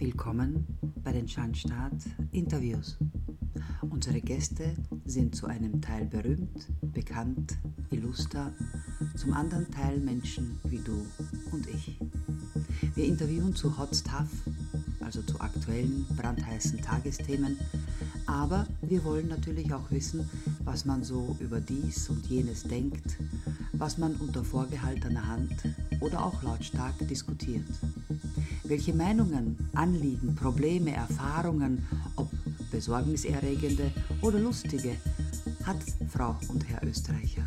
Willkommen bei den Schandstaat Interviews. Unsere Gäste sind zu einem Teil berühmt, bekannt, illuster, zum anderen Teil Menschen wie du und ich. Wir interviewen zu Hot Stuff, also zu aktuellen, brandheißen Tagesthemen, aber wir wollen natürlich auch wissen, was man so über dies und jenes denkt, was man unter vorgehaltener Hand oder auch lautstark diskutiert. Welche Meinungen, Anliegen, Probleme, Erfahrungen, ob besorgniserregende oder lustige, hat Frau und Herr Österreicher.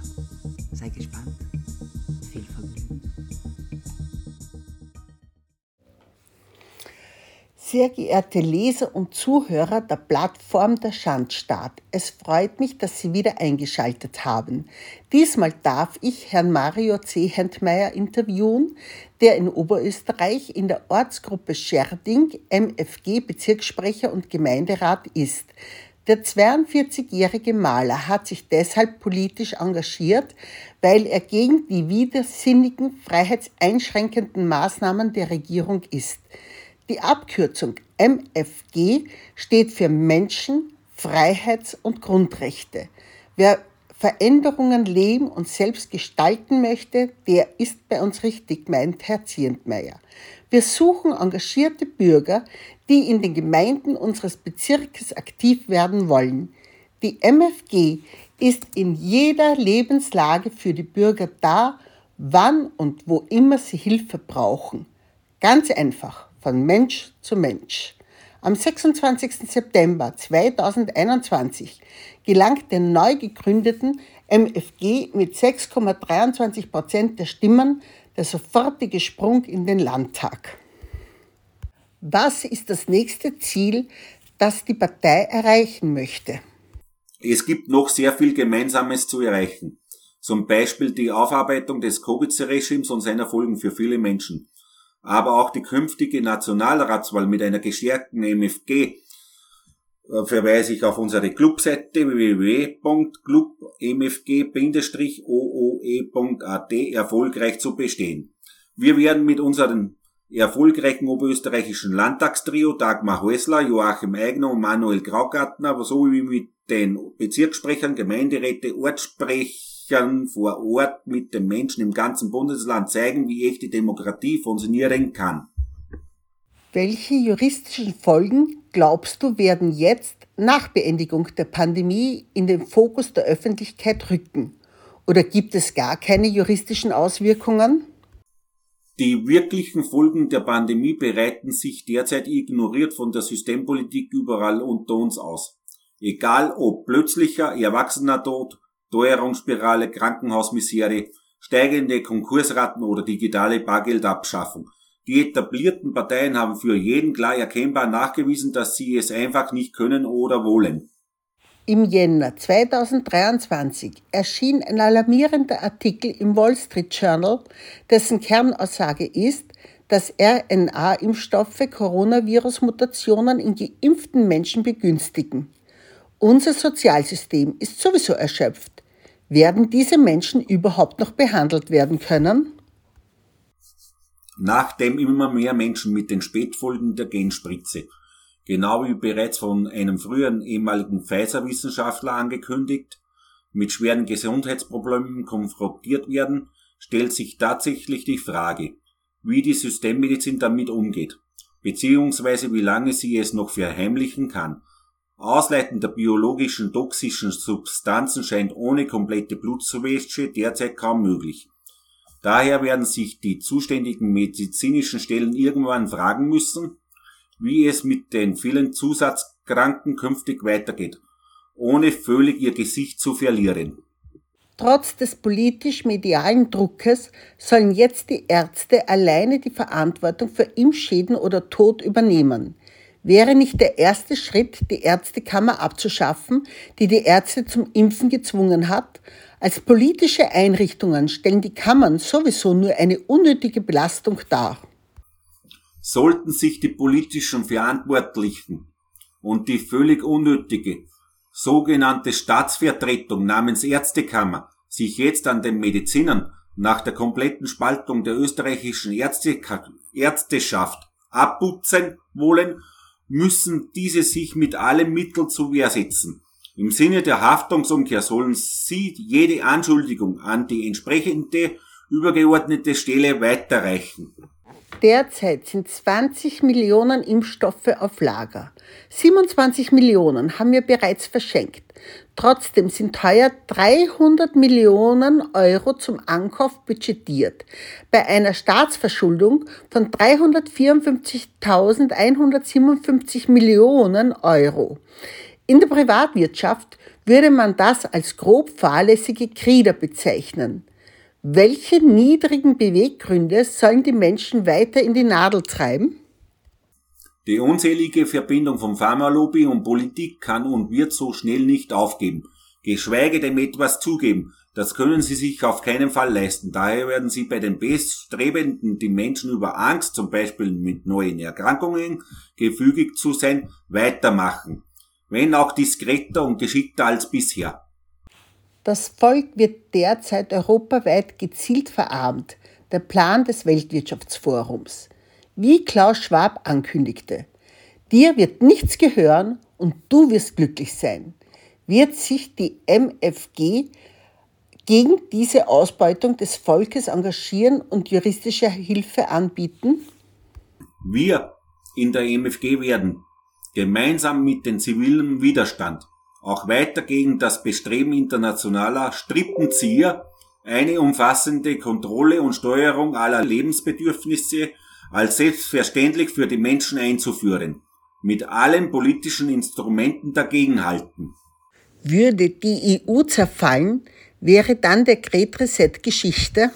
Sei gespannt. Sehr geehrte Leser und Zuhörer der Plattform Der Schandstaat, es freut mich, dass Sie wieder eingeschaltet haben. Diesmal darf ich Herrn Mario C. Hentmeier interviewen, der in Oberösterreich in der Ortsgruppe Scherding MFG Bezirkssprecher und Gemeinderat ist. Der 42-jährige Maler hat sich deshalb politisch engagiert, weil er gegen die widersinnigen, freiheitseinschränkenden Maßnahmen der Regierung ist. Die Abkürzung MFG steht für Menschen, Freiheits- und Grundrechte. Wer Veränderungen leben und selbst gestalten möchte, der ist bei uns richtig, meint Herr Zientmeier. Wir suchen engagierte Bürger, die in den Gemeinden unseres Bezirkes aktiv werden wollen. Die MFG ist in jeder Lebenslage für die Bürger da, wann und wo immer sie Hilfe brauchen. Ganz einfach von Mensch zu Mensch. Am 26. September 2021 gelangt den neu gegründeten MFG mit 6,23 Prozent der Stimmen der sofortige Sprung in den Landtag. Was ist das nächste Ziel, das die Partei erreichen möchte? Es gibt noch sehr viel Gemeinsames zu erreichen. Zum Beispiel die Aufarbeitung des Covid-Regimes und seiner Folgen für viele Menschen aber auch die künftige Nationalratswahl mit einer gestärkten MFG äh, verweise ich auf unsere Clubseite www.clubmfg-ooe.at erfolgreich zu bestehen. Wir werden mit unseren erfolgreichen oberösterreichischen Landtagstrio Dagmar Häusler, Joachim Eigner und Manuel Graugartner sowie mit den Bezirkssprechern, Gemeinderäte, Ortssprech Sprechern vor Ort mit den Menschen im ganzen Bundesland zeigen, wie echte Demokratie funktionieren kann. Welche juristischen Folgen, glaubst du, werden jetzt nach Beendigung der Pandemie in den Fokus der Öffentlichkeit rücken? Oder gibt es gar keine juristischen Auswirkungen? Die wirklichen Folgen der Pandemie bereiten sich derzeit ignoriert von der Systempolitik überall unter uns aus. Egal ob plötzlicher, erwachsener Tod, Teuerungsspirale, Krankenhausmisere, steigende Konkursraten oder digitale Bargeldabschaffung. Die etablierten Parteien haben für jeden klar erkennbar nachgewiesen, dass sie es einfach nicht können oder wollen. Im Jänner 2023 erschien ein alarmierender Artikel im Wall Street Journal, dessen Kernaussage ist, dass RNA-Impfstoffe Coronavirus-Mutationen in geimpften Menschen begünstigen. Unser Sozialsystem ist sowieso erschöpft werden diese Menschen überhaupt noch behandelt werden können? Nachdem immer mehr Menschen mit den Spätfolgen der Genspritze, genau wie bereits von einem früheren ehemaligen Pfizer-Wissenschaftler angekündigt, mit schweren Gesundheitsproblemen konfrontiert werden, stellt sich tatsächlich die Frage, wie die Systemmedizin damit umgeht, beziehungsweise wie lange sie es noch verheimlichen kann Ausleiten der biologischen toxischen Substanzen scheint ohne komplette Blutwäsche derzeit kaum möglich. Daher werden sich die zuständigen medizinischen Stellen irgendwann fragen müssen, wie es mit den vielen Zusatzkranken künftig weitergeht, ohne völlig ihr Gesicht zu verlieren. Trotz des politisch-medialen Druckes sollen jetzt die Ärzte alleine die Verantwortung für Impfschäden oder Tod übernehmen. Wäre nicht der erste Schritt, die Ärztekammer abzuschaffen, die die Ärzte zum Impfen gezwungen hat? Als politische Einrichtungen stellen die Kammern sowieso nur eine unnötige Belastung dar. Sollten sich die politischen Verantwortlichen und die völlig unnötige sogenannte Staatsvertretung namens Ärztekammer sich jetzt an den Medizinern nach der kompletten Spaltung der österreichischen Ärzte Ärzteschaft abputzen wollen, müssen diese sich mit allen Mitteln zu Wehr setzen. Im Sinne der Haftungsumkehr sollen sie jede Anschuldigung an die entsprechende übergeordnete Stelle weiterreichen. Derzeit sind 20 Millionen Impfstoffe auf Lager. 27 Millionen haben wir bereits verschenkt. Trotzdem sind heuer 300 Millionen Euro zum Ankauf budgetiert. Bei einer Staatsverschuldung von 354.157 Millionen Euro. In der Privatwirtschaft würde man das als grob fahrlässige Krieder bezeichnen. Welche niedrigen Beweggründe sollen die Menschen weiter in die Nadel treiben? Die unzählige Verbindung von Pharmalobby und Politik kann und wird so schnell nicht aufgeben, geschweige denn etwas zugeben. Das können sie sich auf keinen Fall leisten. Daher werden sie bei den Bestrebenden, die Menschen über Angst, zum Beispiel mit neuen Erkrankungen, gefügig zu sein, weitermachen. Wenn auch diskreter und geschickter als bisher. Das Volk wird derzeit europaweit gezielt verarmt, der Plan des Weltwirtschaftsforums. Wie Klaus Schwab ankündigte, dir wird nichts gehören und du wirst glücklich sein. Wird sich die MFG gegen diese Ausbeutung des Volkes engagieren und juristische Hilfe anbieten? Wir in der MFG werden gemeinsam mit dem zivilen Widerstand auch weiter gegen das Bestreben internationaler Strippenzieher eine umfassende Kontrolle und Steuerung aller Lebensbedürfnisse als selbstverständlich für die Menschen einzuführen, mit allen politischen Instrumenten dagegenhalten. Würde die EU zerfallen, wäre dann der Great Reset Geschichte?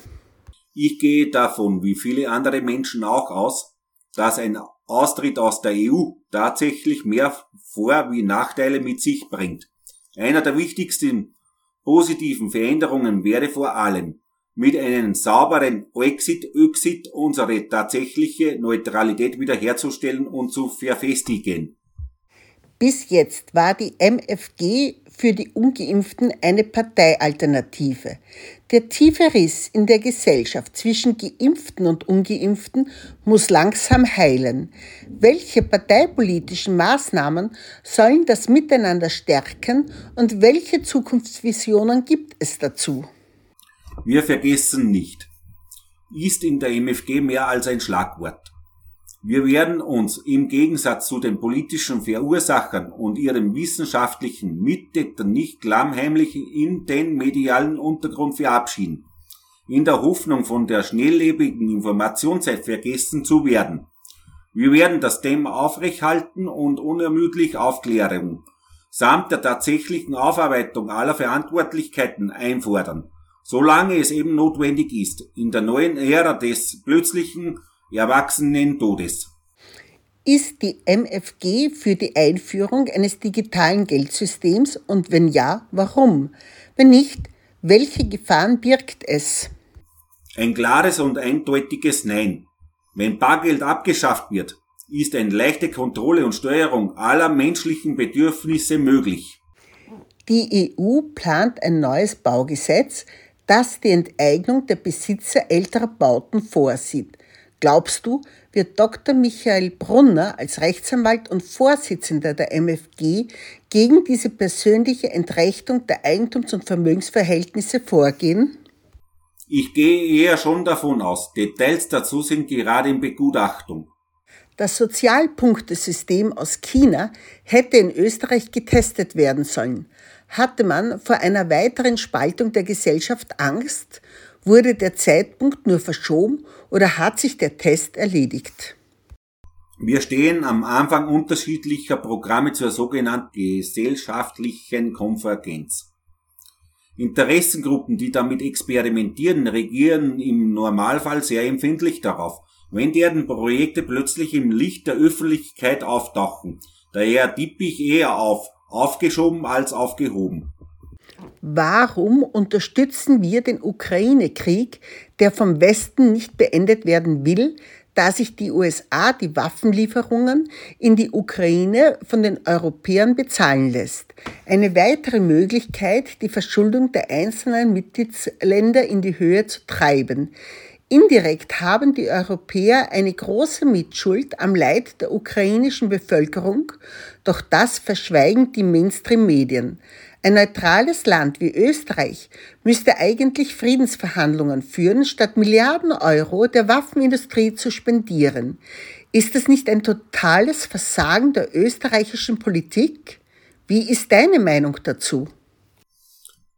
Ich gehe davon, wie viele andere Menschen auch aus, dass ein Austritt aus der EU tatsächlich mehr Vor- wie Nachteile mit sich bringt. Einer der wichtigsten positiven Veränderungen wäre vor allem, mit einem sauberen Exit-Exit unsere tatsächliche Neutralität wiederherzustellen und zu verfestigen. Bis jetzt war die MFG für die Ungeimpften eine Parteialternative. Der tiefe Riss in der Gesellschaft zwischen Geimpften und Ungeimpften muss langsam heilen. Welche parteipolitischen Maßnahmen sollen das Miteinander stärken und welche Zukunftsvisionen gibt es dazu? Wir vergessen nicht, ist in der MFG mehr als ein Schlagwort. Wir werden uns im Gegensatz zu den politischen Verursachern und ihren wissenschaftlichen Mittätern nicht klammheimlich in den medialen Untergrund verabschieden, in der Hoffnung von der schnelllebigen Informationszeit vergessen zu werden. Wir werden das Thema aufrechthalten und unermüdlich Aufklärung samt der tatsächlichen Aufarbeitung aller Verantwortlichkeiten einfordern, solange es eben notwendig ist, in der neuen Ära des plötzlichen Erwachsenen Todes. Ist die MFG für die Einführung eines digitalen Geldsystems und wenn ja, warum? Wenn nicht, welche Gefahren birgt es? Ein klares und eindeutiges Nein. Wenn Bargeld abgeschafft wird, ist eine leichte Kontrolle und Steuerung aller menschlichen Bedürfnisse möglich. Die EU plant ein neues Baugesetz, das die Enteignung der Besitzer älterer Bauten vorsieht. Glaubst du, wird Dr. Michael Brunner als Rechtsanwalt und Vorsitzender der MFG gegen diese persönliche Entrechtung der Eigentums- und Vermögensverhältnisse vorgehen? Ich gehe eher schon davon aus. Details dazu sind gerade in Begutachtung. Das Sozialpunktesystem aus China hätte in Österreich getestet werden sollen. Hatte man vor einer weiteren Spaltung der Gesellschaft Angst Wurde der Zeitpunkt nur verschoben oder hat sich der Test erledigt? Wir stehen am Anfang unterschiedlicher Programme zur sogenannten gesellschaftlichen Konvergenz. Interessengruppen, die damit experimentieren, regieren im Normalfall sehr empfindlich darauf, wenn deren Projekte plötzlich im Licht der Öffentlichkeit auftauchen. Daher tippe ich eher auf aufgeschoben als aufgehoben. Warum unterstützen wir den Ukraine-Krieg, der vom Westen nicht beendet werden will, da sich die USA die Waffenlieferungen in die Ukraine von den Europäern bezahlen lässt. Eine weitere Möglichkeit, die Verschuldung der einzelnen Mitgliedsländer in die Höhe zu treiben. Indirekt haben die Europäer eine große Mitschuld am Leid der ukrainischen Bevölkerung, doch das verschweigen die Mainstream-Medien. Ein neutrales Land wie Österreich müsste eigentlich Friedensverhandlungen führen, statt Milliarden Euro der Waffenindustrie zu spendieren. Ist es nicht ein totales Versagen der österreichischen Politik? Wie ist deine Meinung dazu?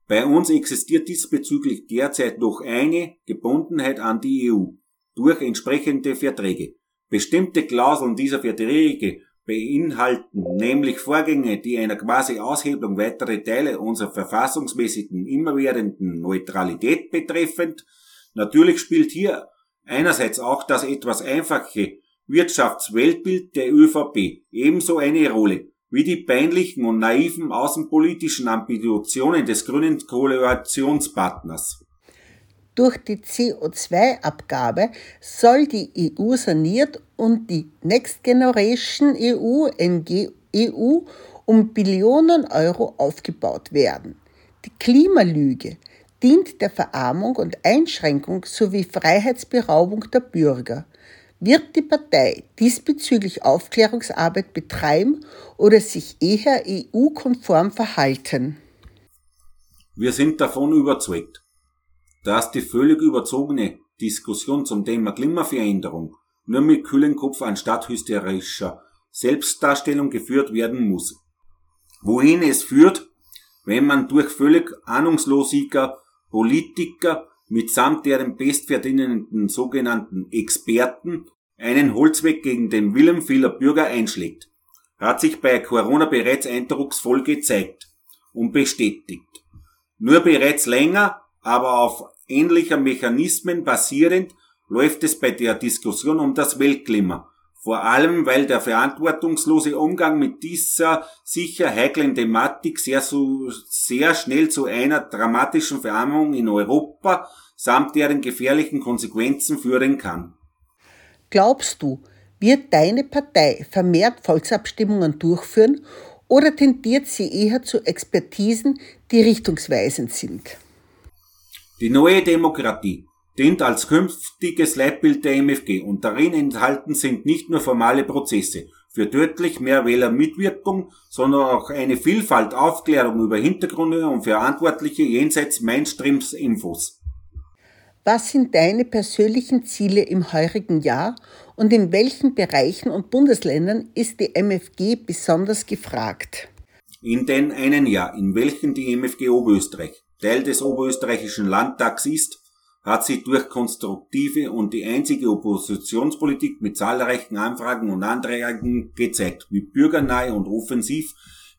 Bei uns existiert diesbezüglich derzeit noch eine Gebundenheit an die EU durch entsprechende Verträge. Bestimmte Klauseln dieser Verträge beinhalten nämlich Vorgänge, die einer quasi Aushebelung weitere Teile unserer verfassungsmäßigen immerwährenden Neutralität betreffend. Natürlich spielt hier einerseits auch das etwas einfache Wirtschaftsweltbild der ÖVP ebenso eine Rolle wie die peinlichen und naiven außenpolitischen Ambitionen des grünen Koalitionspartners. Durch die CO2-Abgabe soll die EU saniert und die Next Generation EU, NGEU, um Billionen Euro aufgebaut werden. Die Klimalüge dient der Verarmung und Einschränkung sowie Freiheitsberaubung der Bürger. Wird die Partei diesbezüglich Aufklärungsarbeit betreiben oder sich eher EU-konform verhalten? Wir sind davon überzeugt, dass die völlig überzogene Diskussion zum Thema Klimaveränderung nur mit kühlen Kopf anstatt hysterischer Selbstdarstellung geführt werden muss. Wohin es führt, wenn man durch völlig ahnungslosiger Politiker mitsamt deren bestverdienenden sogenannten Experten einen Holzweg gegen den Willen vieler Bürger einschlägt, hat sich bei Corona bereits eindrucksvoll gezeigt und bestätigt. Nur bereits länger, aber auf ähnlicher Mechanismen basierend, läuft es bei der Diskussion um das Weltklima, vor allem weil der verantwortungslose Umgang mit dieser sicher heiklen Thematik sehr, so, sehr schnell zu einer dramatischen Verarmung in Europa samt deren gefährlichen Konsequenzen führen kann. Glaubst du, wird deine Partei vermehrt Volksabstimmungen durchführen oder tendiert sie eher zu Expertisen, die richtungsweisend sind? Die neue Demokratie dient als künftiges Leitbild der MFG und darin enthalten sind nicht nur formale Prozesse für deutlich mehr Wählermitwirkung, sondern auch eine Vielfalt Aufklärung über Hintergründe und Verantwortliche jenseits Mainstreams Infos. Was sind deine persönlichen Ziele im heurigen Jahr und in welchen Bereichen und Bundesländern ist die MFG besonders gefragt? In den einen Jahr, in welchem die MFG Oberösterreich Teil des Oberösterreichischen Landtags ist, hat sie durch konstruktive und die einzige Oppositionspolitik mit zahlreichen Anfragen und Anträgen gezeigt, wie bürgernahe und offensiv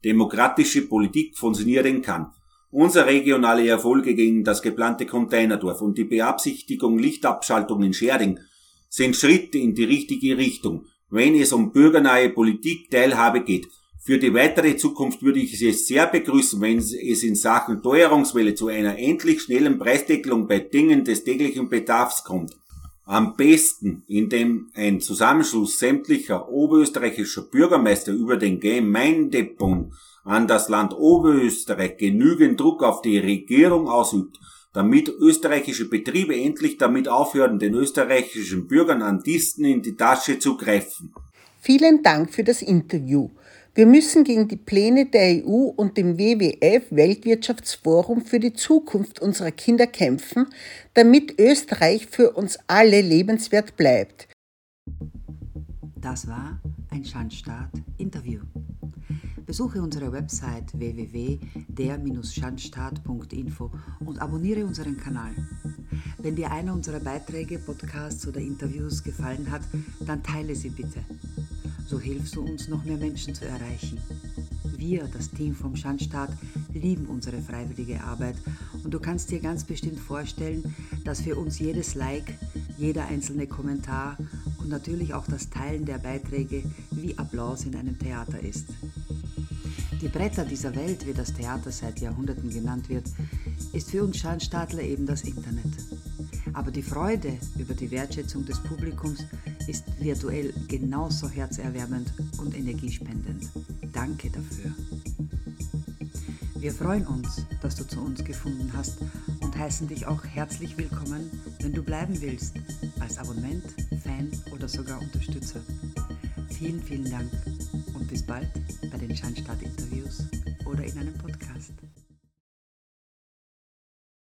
demokratische Politik funktionieren kann. Unsere regionale Erfolge gegen das geplante Containerdorf und die Beabsichtigung Lichtabschaltung in Scherding sind Schritte in die richtige Richtung, wenn es um bürgernahe Politik Teilhabe geht. Für die weitere Zukunft würde ich es sehr begrüßen, wenn es in Sachen Teuerungswelle zu einer endlich schnellen Preisdeckelung bei Dingen des täglichen Bedarfs kommt. Am besten, indem ein Zusammenschluss sämtlicher oberösterreichischer Bürgermeister über den Gemeindebund an das Land Oberösterreich genügend Druck auf die Regierung ausübt, damit österreichische Betriebe endlich damit aufhören, den österreichischen Bürgern an Disten in die Tasche zu greifen. Vielen Dank für das Interview. Wir müssen gegen die Pläne der EU und dem WWF Weltwirtschaftsforum für die Zukunft unserer Kinder kämpfen, damit Österreich für uns alle lebenswert bleibt. Das war ein Schandstaat Interview. Besuche unsere Website www.der-schandstaat.info und abonniere unseren Kanal. Wenn dir einer unserer Beiträge, Podcasts oder Interviews gefallen hat, dann teile sie bitte. So hilfst du uns, noch mehr Menschen zu erreichen. Wir, das Team vom Schandstaat, lieben unsere freiwillige Arbeit und du kannst dir ganz bestimmt vorstellen, dass für uns jedes Like, jeder einzelne Kommentar und natürlich auch das Teilen der Beiträge wie Applaus in einem Theater ist. Die Bretter dieser Welt, wie das Theater seit Jahrhunderten genannt wird, ist für uns Schandstaatler eben das Internet. Aber die Freude über die Wertschätzung des Publikums ist virtuell genauso herzerwärmend und energiespendend. Danke dafür. Wir freuen uns, dass du zu uns gefunden hast und heißen dich auch herzlich willkommen, wenn du bleiben willst, als Abonnent, Fan oder sogar Unterstützer. Vielen, vielen Dank und bis bald bei den Schandstadt